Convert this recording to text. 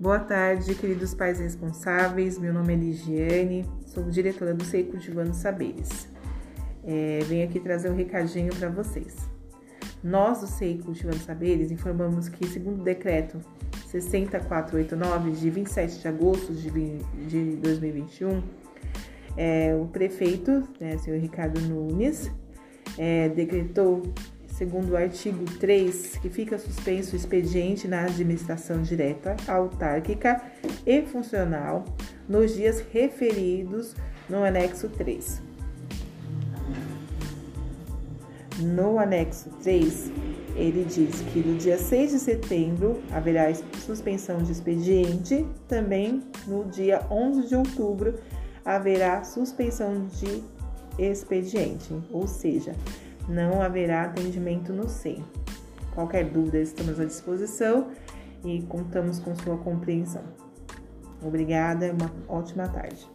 Boa tarde, queridos pais responsáveis. Meu nome é Ligiane, sou diretora do SEI Cultivando Saberes. É, venho aqui trazer um recadinho para vocês. Nós do SEI Cultivando Saberes informamos que, segundo o decreto 60489, de 27 de agosto de, de 2021, é, o prefeito, né, senhor Ricardo Nunes, é, decretou segundo o artigo 3, que fica suspenso o expediente na administração direta, autárquica e funcional nos dias referidos no anexo 3. No anexo 3, ele diz que no dia 6 de setembro haverá suspensão de expediente, também no dia 11 de outubro haverá suspensão de expediente, ou seja, não haverá atendimento no SEI. Qualquer dúvida, estamos à disposição e contamos com sua compreensão. Obrigada, uma ótima tarde.